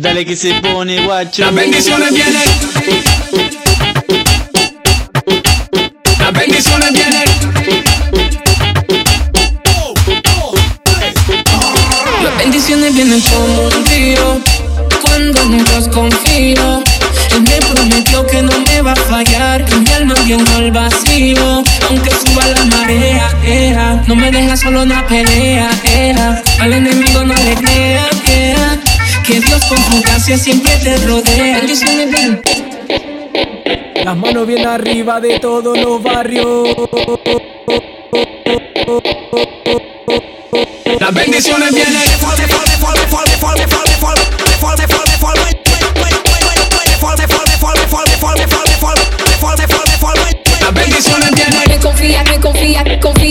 Dale que se pone guacho. Las bendiciones vienen. Las bendiciones vienen. Las bendiciones vienen como un río. Cuando en Dios confío. Él me prometió que no me va a fallar. Que mi alma llenó al vacío. Aunque suba la marea, era. No me deja solo una pelea, era. Al enemigo no le crea, Que Dios con su gracia siempre te rodea Las manos bien arriba de todos los barrios. Las bendiciones vienen. Las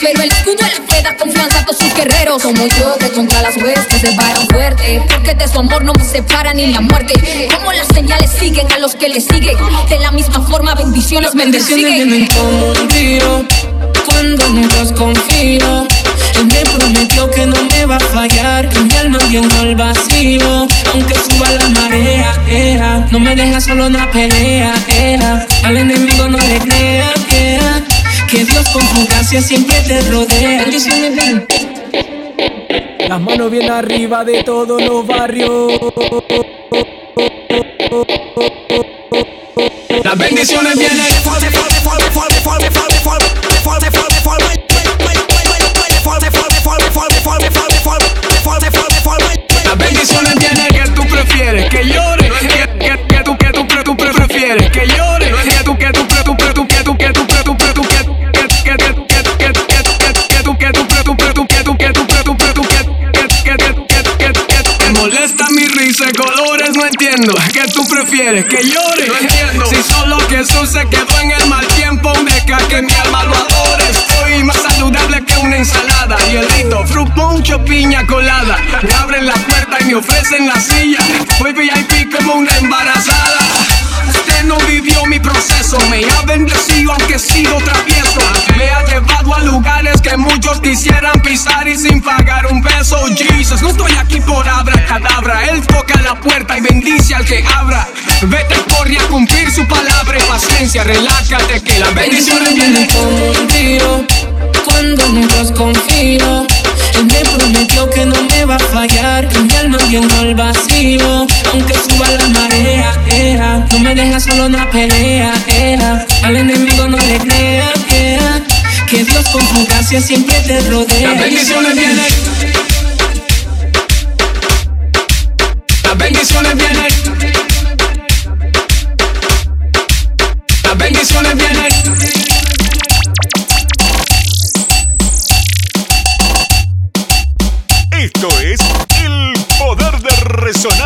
pero el escudo de la fe da confianza a todos sus guerreros. Como yo que contra las huestes se varan fuerte, porque de su amor no me separa ni la muerte. Como las señales siguen a los que le siguen, de la misma forma bendiciones me bendiciones vienen como un río. Cuando Dios confío Él me prometió que no me va a fallar. Que mi alma llenó al vacío. Aunque suba la marea, era. No me deja solo una pelea, era. Al enemigo no le crea, era Que Dios con su gracia siempre te rodea Las manos bien arriba de todos los barrios. Las bendiciones vienen. Las entiendo. ¿Qué tú prefieres? ¿Que llore? No entiendo. Si solo Jesús se quedó en el mal tiempo, deja que mi alma lo adore. Estoy más saludable que una ensalada. Y el rito, fruit punch piña colada. Me abren la puerta y me ofrecen la silla. Voy VIP como una embarazada. Usted no vivió mi proceso, me ha bendecido aunque he sido travieso. Me ha llevado a lugares que muchos quisieran pisar y sin pagar un peso. Jesus, no estoy aquí por abracadabra. Él toca la puerta y bendice al que abra. Vete, corre a cumplir su palabra y paciencia. Relájate que las bendiciones vienen. como un río Cuando en Dios confío Él me prometió que no me va a fallar Que mi alma llenó al vacío Aunque suba la marea, era No me deja solo una pelea, era Al enemigo no le crea, era Que Dios con su gracia siempre te rodea Las bendiciones vienen. Las bendiciones vienen. resonar.